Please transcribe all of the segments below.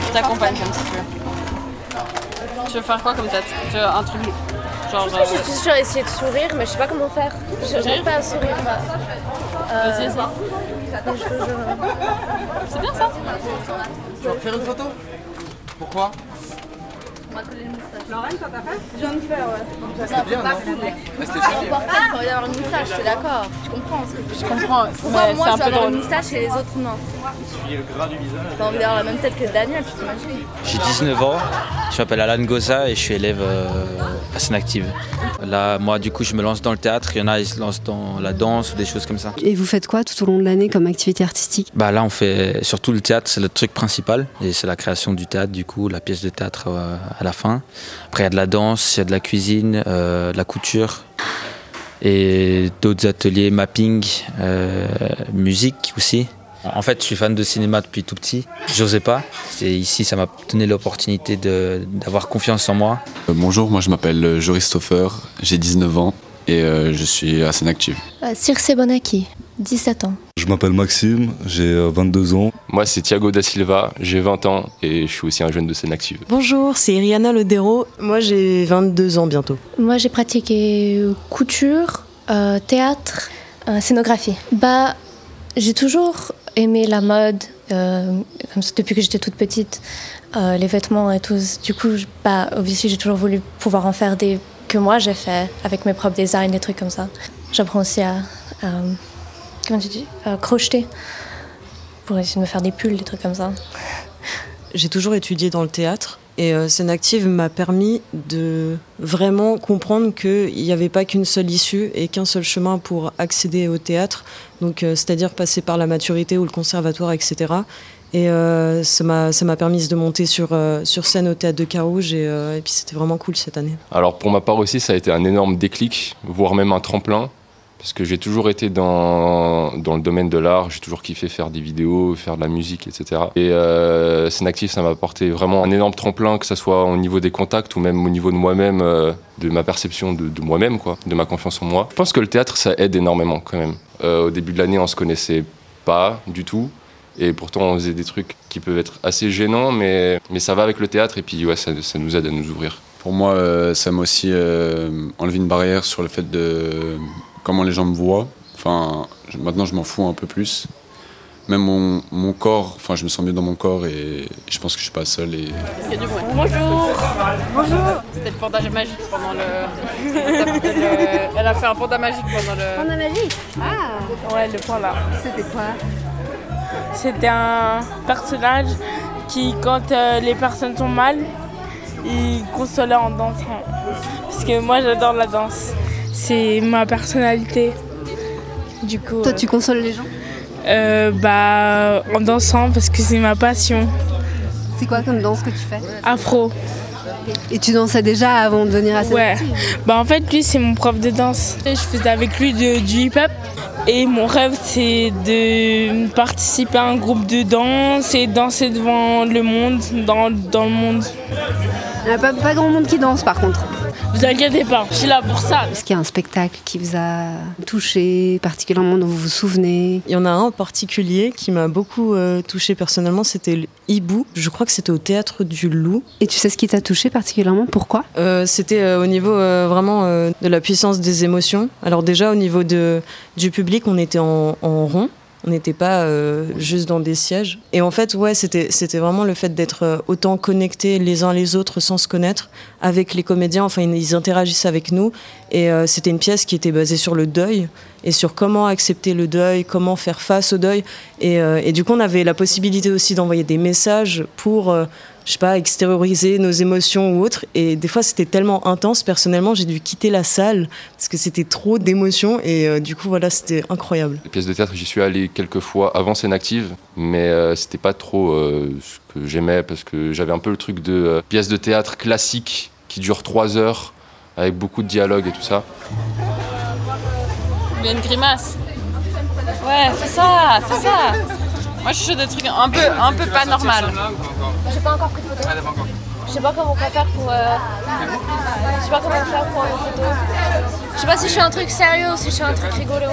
Je t'accompagne comme si tu veux. Tu veux faire quoi comme tête? Tu veux un truc genre. Je euh, vais toujours essayer de sourire, mais je sais pas comment faire. Je n'arrive pas à sourire. Euh, Vas-y, je- je- C'est bien ça Tu vas refaire une photo? Pourquoi? C'était bien, non Ouais, C'était joli. Pourquoi pas J'ai envie d'avoir une moustache, je suis d'accord. Je comprends. ce que- Je comprends. Pourquoi mais moi c'est je dois avoir une moustache et les autres non Essuyer le gras du visage. J'ai envie d'avoir la même tête que Daniel, tu t'imagines J'ai 19 ans, je m'appelle Alan Goza et je suis élève euh, à Sénactive. Là, moi, du coup, je me lance dans le théâtre. Il y en a, ils se lancent dans la danse ou des choses comme ça. Et vous faites quoi tout au long de l'année comme activité artistique? Bah là, on fait surtout le théâtre, c'est le truc principal. Et c'est la création du théâtre, du coup, la pièce de théâtre euh, à la fin. Après, il y a de la danse, il y a de la cuisine, euh, de la couture et d'autres ateliers, mapping, euh, musique aussi. En fait, je suis fan de cinéma depuis tout petit. J'osais pas. Et ici, ça m'a donné l'opportunité d'avoir confiance en moi. Euh, Bonjour, moi je m'appelle Joris Stoffer, j'ai 19 ans et euh, je suis à Active. Euh, Circe Bonacci, 17 ans. Je m'appelle Maxime, j'ai euh, 22 ans. Moi, c'est Thiago da Silva, j'ai 20 ans et je suis aussi un jeune de Sénactive. Bonjour, c'est Iriana Lodero. Moi, j'ai 22 ans bientôt. Moi j'ai pratiqué euh, couture, euh, théâtre, euh, scénographie. Bah, j'ai toujours aimé la mode, euh, comme ça, depuis que j'étais toute petite, euh, les vêtements et tout. Du coup, bah, obviously, j'ai toujours voulu pouvoir en faire des que moi j'ai fait avec mes propres designs, des trucs comme ça. J'apprends aussi à, à- comment tu dis, à crocheter pour essayer de me faire des pulls, des trucs comme ça. J'ai toujours étudié dans le théâtre et euh, Scène m'a permis de vraiment comprendre qu'il n'y avait pas qu'une seule issue et qu'un seul chemin pour accéder au théâtre, donc euh, c'est-à-dire passer par la maturité ou le conservatoire, etc. Et euh, ça m'a ça m'a permis de monter sur, euh, sur scène au théâtre de Carouge et, euh, et puis c'était vraiment cool cette année. Alors pour ma part aussi, ça a été un énorme déclic, voire même un tremplin, parce que j'ai toujours été dans, dans le domaine de l'art, j'ai toujours kiffé faire des vidéos, faire de la musique, etc. Et euh, Scène ça m'a apporté vraiment un énorme tremplin, que ce soit au niveau des contacts ou même au niveau de moi-même, euh, de ma perception de, moi-même, quoi, de ma confiance en moi. Je pense que le théâtre, ça aide énormément quand même. Euh, au début de l'année, on se connaissait pas du tout. Et pourtant, on faisait des trucs qui peuvent être assez gênants, mais, mais ça va avec le théâtre et puis ouais, ça, nous aide à nous ouvrir. Pour moi, euh, ça m'a aussi enlevé une barrière sur le fait de comment les gens me voient. Enfin, je- maintenant, je m'en fous un peu plus. Même mon, mon corps, enfin, je me sens mieux dans mon corps et je pense que je suis pas seul. Et... Il y a du bruit. Bonjour Bonjour C'était le panda magique pendant le... le- Elle a fait un panda magique pendant le... Panda magique Ouais, le point là. C'était quoi? C'était un personnage qui, quand euh, les personnes sont mal, il consolait en dansant. Parce que moi, j'adore la danse. C'est ma personnalité. Du coup, Toi, tu consoles les gens euh, bah, en dansant parce que c'est ma passion. C'est quoi comme danse que tu fais Afro. Et tu dansais déjà avant de venir à cette Ouais. Bah en fait lui c'est mon prof de danse. Je faisais avec lui de- du hip-hop et mon rêve c'est de participer à un groupe de danse et danser devant le monde, dans, dans le monde. Il n'y a pas, pas grand monde qui danse par contre. Vous inquiétez pas, je suis là pour ça. Est-ce qu'il y a un spectacle qui vous a touché, particulièrement dont vous vous souvenez? Il y en a un en particulier qui m'a beaucoup euh, touché personnellement, c'était le Hibou. Je crois que c'était au théâtre du Loup. Et tu sais ce qui t'a touché particulièrement? Pourquoi? Euh, c'était euh, au niveau euh, vraiment euh, de la puissance des émotions. Alors déjà au niveau de, du public, on était en, en rond. On n'était pas euh, juste dans des sièges. Et en fait, ouais, c'était c'était vraiment le fait d'être euh, autant connectés les uns les autres sans se connaître avec les comédiens. Enfin, ils, interagissaient avec nous. Et euh, c'était une pièce qui était basée sur le deuil et sur comment accepter le deuil, comment faire face au deuil. Et, euh, et du coup, on avait la possibilité aussi d'envoyer des messages pour, je sais pas, extérioriser nos émotions ou autres. Et des fois, c'était tellement intense. Personnellement, j'ai dû quitter la salle parce que c'était trop d'émotions. Et euh, du coup, voilà, c'était incroyable. Les pièces de théâtre, j'y suis allé quelques fois avant scène active, mais euh, c'était pas trop euh, ce que j'aimais parce que j'avais un peu le truc de euh, pièce de théâtre classique qui dure trois heures avec beaucoup de dialogue et tout ça. Il y a une grimace. Ouais, c'est ça, c'est ça. Moi, je suis sur des trucs un peu, un peu pas normal. J'ai pas encore pris de photo. Je sais pas comment on faire pour. euh, Je sais pas comment faire pour une photo. Je sais pas si je fais un truc sérieux ou si je fais un truc rigolo.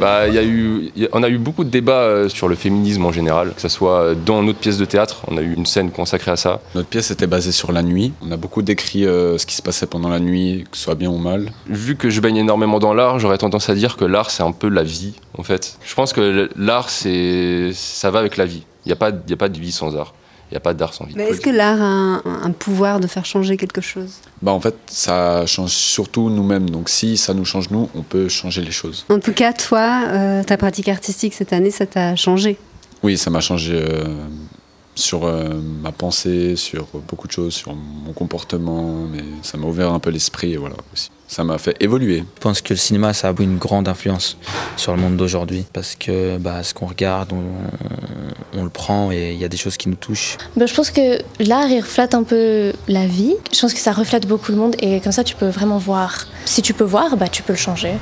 Bah, il y a eu, il y a- on a eu beaucoup de débats euh, sur le féminisme en général, que ce soit dans notre pièce de théâtre, on a eu une scène consacrée à ça. Notre pièce était basée sur la nuit. On a beaucoup décrit euh, ce qui se passait pendant la nuit, que ce soit bien ou mal. Vu que je baigne énormément dans l'art, j'aurais tendance à dire que l'art c'est un peu la vie en fait. Je pense que l'art c'est, ça va avec la vie. Il n'y a, pas- il y a pas de vie sans art. Il n'y a pas d'art sans vie. Mais est-ce que l'art a un, un pouvoir de faire changer quelque chose? Bah en fait, ça change surtout nous-mêmes. Donc si ça nous change nous, on peut changer les choses. En tout cas, toi, euh, ta pratique artistique cette année, ça t'a changé? Oui, ça m'a changé euh, sur euh, ma pensée, sur beaucoup de choses, sur mon comportement, mais ça m'a ouvert un peu l'esprit, voilà aussi ça m'a fait évoluer. Je pense que le cinéma, ça a une grande influence sur le monde d'aujourd'hui parce que bah, ce qu'on regarde, on, le prend et il y a des choses qui nous touchent. Bah, je pense que l'art, il reflète un peu la vie. Je pense que ça reflète beaucoup le monde et comme ça, tu peux vraiment voir. Si tu peux voir, bah, tu peux le changer.